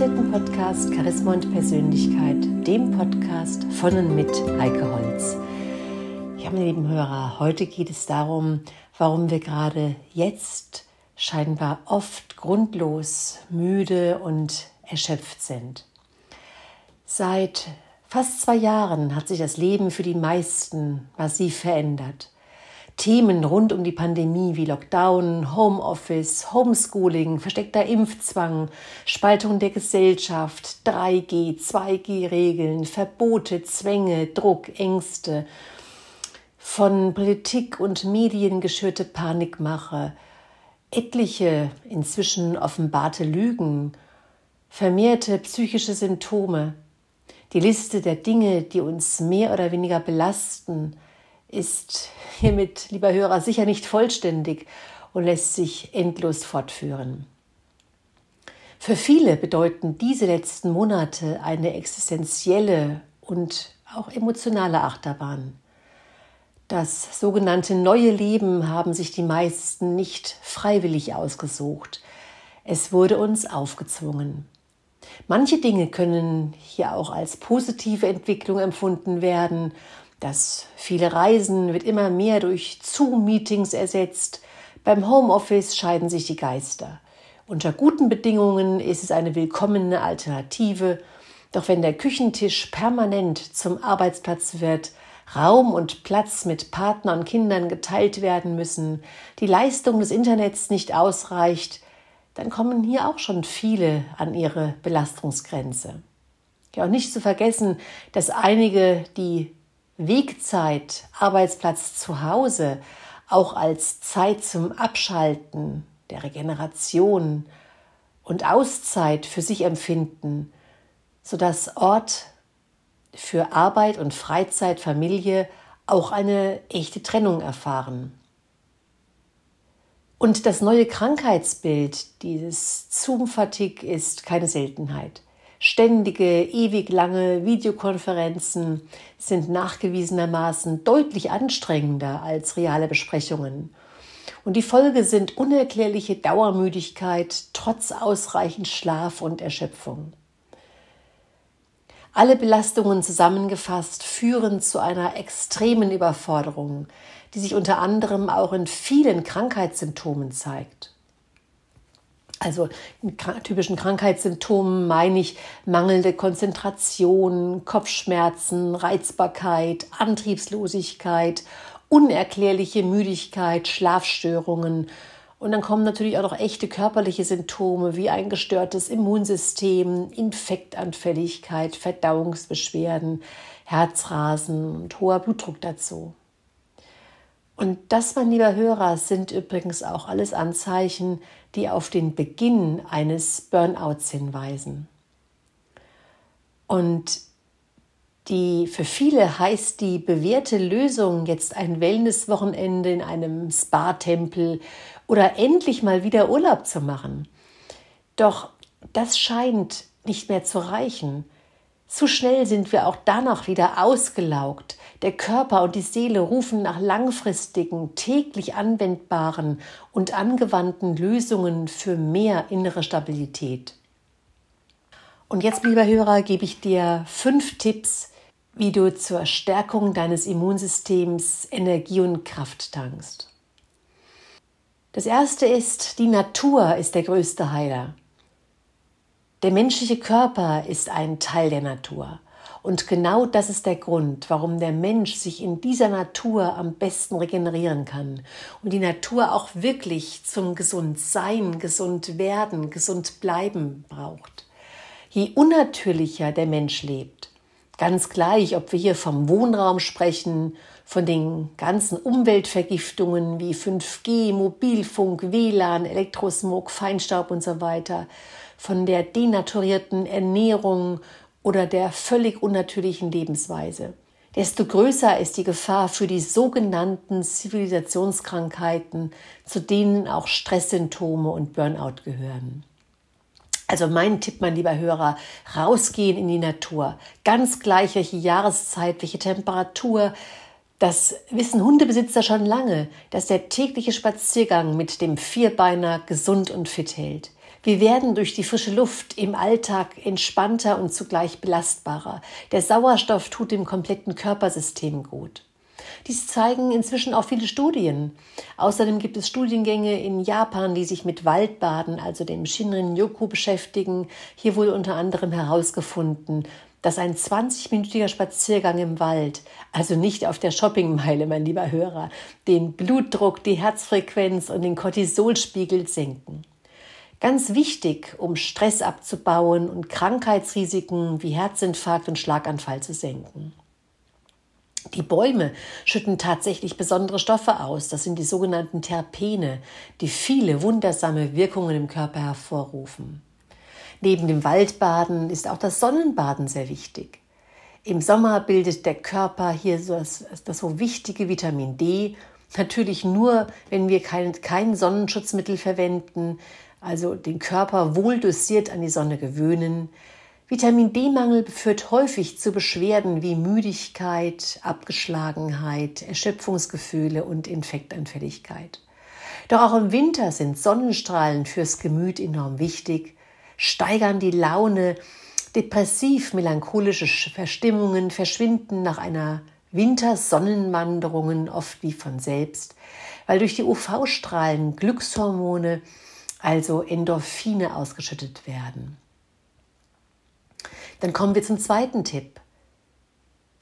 liebe Hörer, zum 219. Podcast Charisma und Persönlichkeit, dem Podcast von und mit Heike Holz. Ja, meine lieben Hörer, heute geht es darum, warum wir gerade jetzt scheinbar oft grundlos müde und erschöpft sind. Seit fast zwei Jahren hat sich das Leben für die meisten massiv verändert. Themen rund um die Pandemie wie Lockdown, Homeoffice, Homeschooling, versteckter Impfzwang, Spaltung der Gesellschaft, 3G, 2G-Regeln, Verbote, Zwänge, Druck, Ängste, von Politik und Medien geschürte Panikmache, etliche inzwischen offenbarte Lügen, vermehrte psychische Symptome, die Liste der Dinge, die uns mehr oder weniger belasten, ist hiermit, lieber Hörer, sicher nicht vollständig und lässt sich endlos fortführen. Für viele bedeuten diese letzten Monate eine existenzielle und auch emotionale Achterbahn. Das sogenannte neue Leben haben sich die meisten nicht freiwillig ausgesucht. Es wurde uns aufgezwungen. Manche Dinge können hier auch als positive Entwicklung empfunden werden, das viele Reisen wird immer mehr durch Zoom-Meetings ersetzt. Beim Homeoffice scheiden sich die Geister. Unter guten Bedingungen ist es eine willkommene Alternative. Doch wenn der Küchentisch permanent zum Arbeitsplatz wird, Raum und Platz mit Partner und Kindern geteilt werden müssen, die Leistung des Internets nicht ausreicht, dann kommen hier auch schon viele an ihre Belastungsgrenze. Ja, und nicht zu vergessen, dass einige die Wegzeit, Arbeitsplatz zu Hause auch als Zeit zum Abschalten, der Regeneration und Auszeit für sich empfinden, sodass Ort für Arbeit und Freizeit, Familie auch eine echte Trennung erfahren. Und das neue Krankheitsbild, dieses Zoom-Fatigue, ist keine Seltenheit. Ständige, ewig lange Videokonferenzen sind nachgewiesenermaßen deutlich anstrengender als reale Besprechungen. Und die Folge sind unerklärliche Dauermüdigkeit trotz ausreichend Schlaf und Erschöpfung. Alle Belastungen zusammengefasst führen zu einer extremen Überforderung, die sich unter anderem auch in vielen Krankheitssymptomen zeigt. Also in typischen Krankheitssymptomen meine ich mangelnde Konzentration, Kopfschmerzen, Reizbarkeit, Antriebslosigkeit, unerklärliche Müdigkeit, Schlafstörungen. Und dann kommen natürlich auch noch echte körperliche Symptome wie ein gestörtes Immunsystem, Infektanfälligkeit, Verdauungsbeschwerden, Herzrasen und hoher Blutdruck dazu. Und das, mein lieber Hörer, sind übrigens auch alles Anzeichen, die auf den Beginn eines Burnouts hinweisen. Und die für viele heißt die bewährte Lösung jetzt ein Wellnesswochenende in einem Spa-Tempel oder endlich mal wieder Urlaub zu machen. Doch das scheint nicht mehr zu reichen. Zu schnell sind wir auch danach wieder ausgelaugt. Der Körper und die Seele rufen nach langfristigen, täglich anwendbaren und angewandten Lösungen für mehr innere Stabilität. Und jetzt, lieber Hörer, gebe ich dir fünf Tipps, wie du zur Stärkung deines Immunsystems Energie und Kraft tankst. Das erste ist, die Natur ist der größte Heiler. Der menschliche Körper ist ein Teil der Natur. Und genau das ist der Grund, warum der Mensch sich in dieser Natur am besten regenerieren kann und die Natur auch wirklich zum Gesundsein, gesund werden, gesund bleiben braucht. Je unnatürlicher der Mensch lebt, ganz gleich, ob wir hier vom Wohnraum sprechen, von den ganzen Umweltvergiftungen wie 5G, Mobilfunk, WLAN, Elektrosmog, Feinstaub und so weiter, von der denaturierten Ernährung oder der völlig unnatürlichen Lebensweise, desto größer ist die Gefahr für die sogenannten Zivilisationskrankheiten, zu denen auch Stresssymptome und Burnout gehören. Also mein Tipp, mein lieber Hörer, rausgehen in die Natur. Ganz gleich, welche Jahreszeit, welche Temperatur. Das wissen Hundebesitzer schon lange, dass der tägliche Spaziergang mit dem Vierbeiner gesund und fit hält. Wir werden durch die frische Luft im Alltag entspannter und zugleich belastbarer. Der Sauerstoff tut dem kompletten Körpersystem gut. Dies zeigen inzwischen auch viele Studien. Außerdem gibt es Studiengänge in Japan, die sich mit Waldbaden, also dem Shinrin-yoku, beschäftigen. Hier wurde unter anderem herausgefunden, dass ein 20-minütiger Spaziergang im Wald, also nicht auf der Shoppingmeile, mein lieber Hörer, den Blutdruck, die Herzfrequenz und den Cortisolspiegel senken. Ganz wichtig, um Stress abzubauen und Krankheitsrisiken wie Herzinfarkt und Schlaganfall zu senken. Die Bäume schütten tatsächlich besondere Stoffe aus. Das sind die sogenannten Terpene, die viele wundersame Wirkungen im Körper hervorrufen. Neben dem Waldbaden ist auch das Sonnenbaden sehr wichtig. Im Sommer bildet der Körper hier das, das so wichtige Vitamin D. Natürlich nur, wenn wir kein, kein Sonnenschutzmittel verwenden, also den Körper wohl dosiert an die Sonne gewöhnen. Vitamin D-Mangel führt häufig zu Beschwerden wie Müdigkeit, Abgeschlagenheit, Erschöpfungsgefühle und Infektanfälligkeit. Doch auch im Winter sind Sonnenstrahlen fürs Gemüt enorm wichtig, steigern die Laune, depressiv-melancholische Verstimmungen verschwinden nach einer Wintersonnenwanderungen oft wie von selbst, weil durch die UV-Strahlen Glückshormone, also Endorphine ausgeschüttet werden. Dann kommen wir zum zweiten Tipp.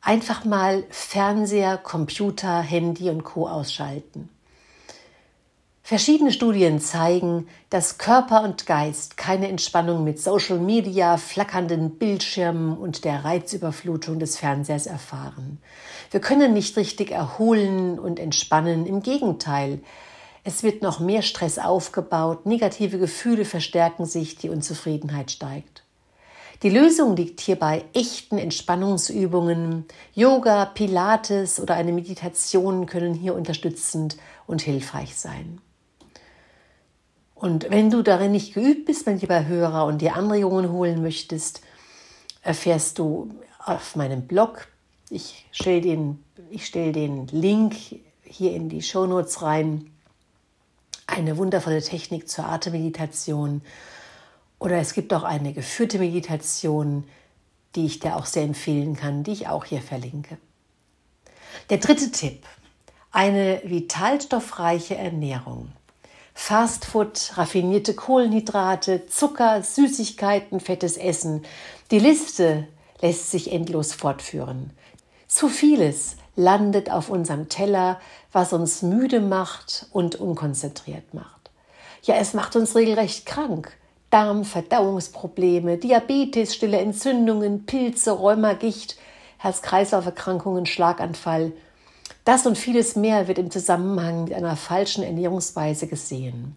Einfach mal Fernseher, Computer, Handy und Co ausschalten. Verschiedene Studien zeigen, dass Körper und Geist keine Entspannung mit Social Media, flackernden Bildschirmen und der Reizüberflutung des Fernsehers erfahren. Wir können nicht richtig erholen und entspannen, im Gegenteil. Es wird noch mehr Stress aufgebaut, negative Gefühle verstärken sich, die Unzufriedenheit steigt. Die Lösung liegt hier bei echten Entspannungsübungen. Yoga, Pilates oder eine Meditation können hier unterstützend und hilfreich sein. Und wenn du darin nicht geübt bist, mein lieber Hörer, und dir Anregungen holen möchtest, erfährst du auf meinem Blog. Ich stelle den, stell den Link hier in die Shownotes rein. Eine wundervolle Technik zur Atemmeditation oder es gibt auch eine geführte Meditation, die ich dir auch sehr empfehlen kann, die ich auch hier verlinke. Der dritte Tipp. Eine vitalstoffreiche Ernährung. Fastfood, raffinierte Kohlenhydrate, Zucker, Süßigkeiten, fettes Essen. Die Liste lässt sich endlos fortführen. Zu vieles landet auf unserem Teller, was uns müde macht und unkonzentriert macht. Ja, es macht uns regelrecht krank. Darm, Verdauungsprobleme, Diabetes, stille Entzündungen, Pilze, Rheuma, Gicht, Herz-Kreislauf-Erkrankungen, Schlaganfall. Das und vieles mehr wird im Zusammenhang mit einer falschen Ernährungsweise gesehen.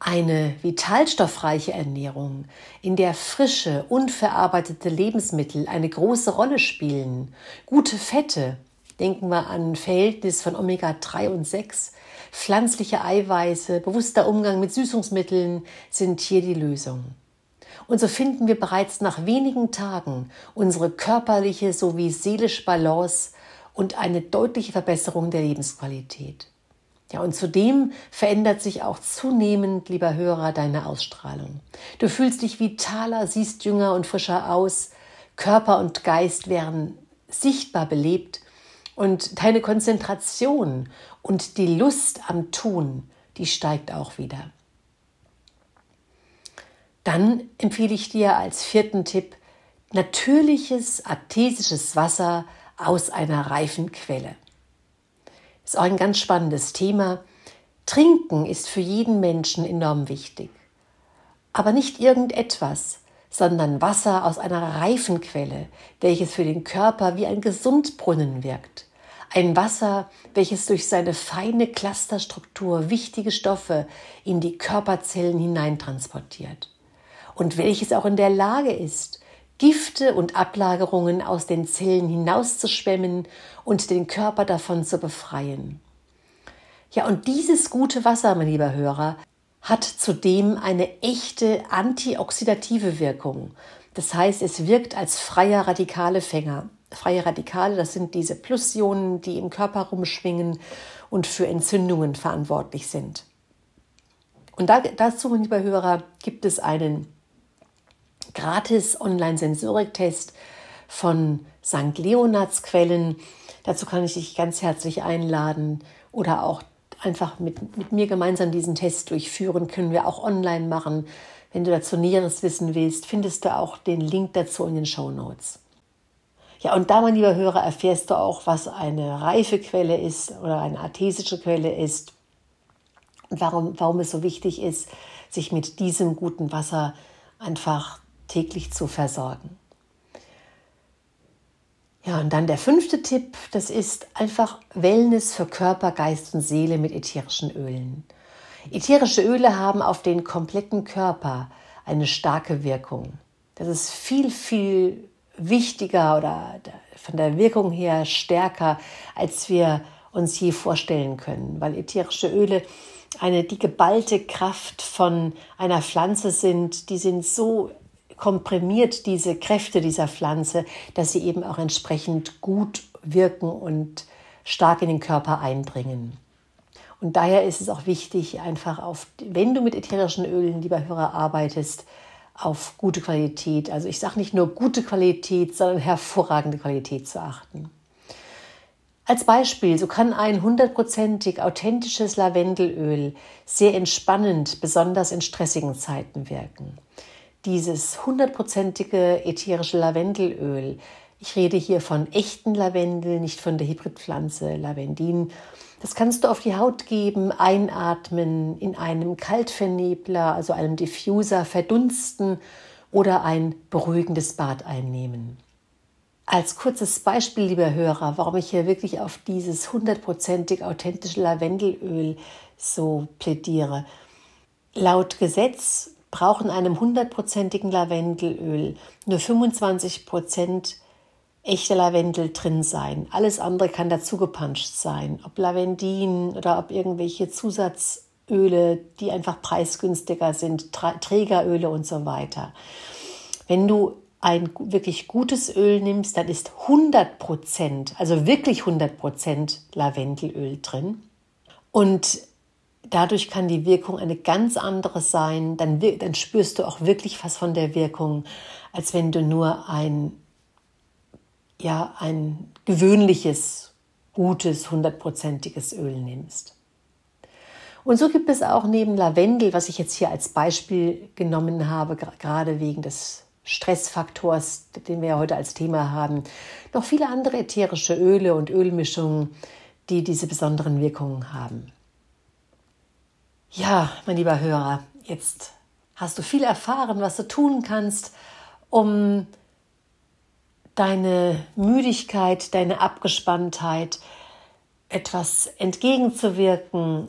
Eine vitalstoffreiche Ernährung, in der frische, unverarbeitete Lebensmittel eine große Rolle spielen, gute Fette, denken wir an Verhältnis von Omega-3 und 6, Pflanzliche Eiweiße, bewusster Umgang mit Süßungsmitteln sind hier die Lösung. Und so finden wir bereits nach wenigen Tagen unsere körperliche sowie seelische Balance und eine deutliche Verbesserung der Lebensqualität. Ja, und zudem verändert sich auch zunehmend, lieber Hörer, deine Ausstrahlung. Du fühlst dich vitaler, siehst jünger und frischer aus, Körper und Geist werden sichtbar belebt und deine Konzentration und die Lust am Tun, die steigt auch wieder. Dann empfehle ich dir als vierten Tipp natürliches artesisches Wasser aus einer reifen Quelle. Ist auch ein ganz spannendes Thema. Trinken ist für jeden Menschen enorm wichtig. Aber nicht irgendetwas, sondern Wasser aus einer reifen Quelle, welches für den Körper wie ein Gesundbrunnen wirkt. Ein Wasser, welches durch seine feine Clusterstruktur wichtige Stoffe in die Körperzellen hineintransportiert. Und welches auch in der Lage ist, Gifte und Ablagerungen aus den Zellen hinauszuschwemmen und den Körper davon zu befreien. Ja, und dieses gute Wasser, mein lieber Hörer, hat zudem eine echte antioxidative Wirkung. Das heißt, es wirkt als freier Radikalefänger freie Radikale, das sind diese Plusionen, die im Körper rumschwingen und für Entzündungen verantwortlich sind. Und da, dazu, lieber Hörer, gibt es einen gratis Online-Sensoriktest von St. Leonards Quellen. Dazu kann ich dich ganz herzlich einladen oder auch einfach mit, mit mir gemeinsam diesen Test durchführen. Können wir auch online machen. Wenn du dazu Näheres wissen willst, findest du auch den Link dazu in den Show Notes. Ja, und da, mein lieber Hörer, erfährst du auch, was eine reife Quelle ist oder eine artesische Quelle ist und warum, warum es so wichtig ist, sich mit diesem guten Wasser einfach täglich zu versorgen. Ja, und dann der fünfte Tipp, das ist einfach Wellness für Körper, Geist und Seele mit ätherischen Ölen. Ätherische Öle haben auf den kompletten Körper eine starke Wirkung. Das ist viel, viel wichtiger oder von der Wirkung her stärker, als wir uns je vorstellen können, weil ätherische Öle eine die geballte Kraft von einer Pflanze sind, die sind so komprimiert diese Kräfte dieser Pflanze, dass sie eben auch entsprechend gut wirken und stark in den Körper eindringen. Und daher ist es auch wichtig, einfach auf, wenn du mit ätherischen Ölen, lieber Hörer, arbeitest, auf gute Qualität, also ich sage nicht nur gute Qualität, sondern hervorragende Qualität zu achten. Als Beispiel, so kann ein hundertprozentig authentisches Lavendelöl sehr entspannend, besonders in stressigen Zeiten wirken. Dieses hundertprozentige ätherische Lavendelöl, ich rede hier von echten Lavendel, nicht von der Hybridpflanze Lavendin, das kannst du auf die Haut geben, einatmen, in einem Kaltvernebler, also einem Diffuser verdunsten oder ein beruhigendes Bad einnehmen. Als kurzes Beispiel, lieber Hörer, warum ich hier wirklich auf dieses hundertprozentig authentische Lavendelöl so plädiere. Laut Gesetz brauchen einem hundertprozentigen Lavendelöl nur 25 Prozent echter Lavendel drin sein. Alles andere kann dazugepanscht sein, ob Lavendin oder ob irgendwelche Zusatzöle, die einfach preisgünstiger sind, Trägeröle und so weiter. Wenn du ein wirklich gutes Öl nimmst, dann ist 100 Prozent, also wirklich 100 Prozent Lavendelöl drin. Und dadurch kann die Wirkung eine ganz andere sein. Dann, dann spürst du auch wirklich was von der Wirkung, als wenn du nur ein ja ein gewöhnliches, gutes, hundertprozentiges Öl nimmst. Und so gibt es auch neben Lavendel, was ich jetzt hier als Beispiel genommen habe, gerade wegen des Stressfaktors, den wir ja heute als Thema haben, noch viele andere ätherische Öle und Ölmischungen, die diese besonderen Wirkungen haben. Ja, mein lieber Hörer, jetzt hast du viel erfahren, was du tun kannst, um deine Müdigkeit, deine Abgespanntheit etwas entgegenzuwirken.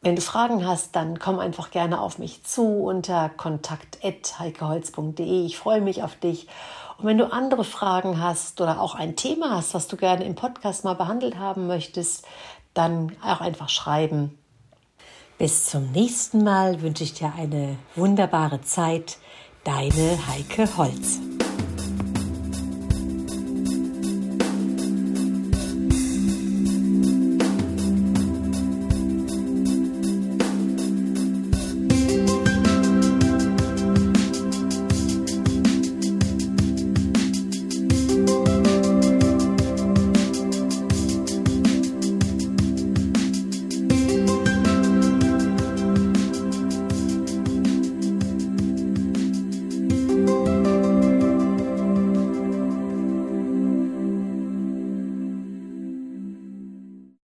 Wenn du Fragen hast, dann komm einfach gerne auf mich zu unter kontakt.heikeholz.de. Ich freue mich auf dich. Und wenn du andere Fragen hast oder auch ein Thema hast, was du gerne im Podcast mal behandelt haben möchtest, dann auch einfach schreiben. Bis zum nächsten Mal wünsche ich dir eine wunderbare Zeit. Deine Heike Holz.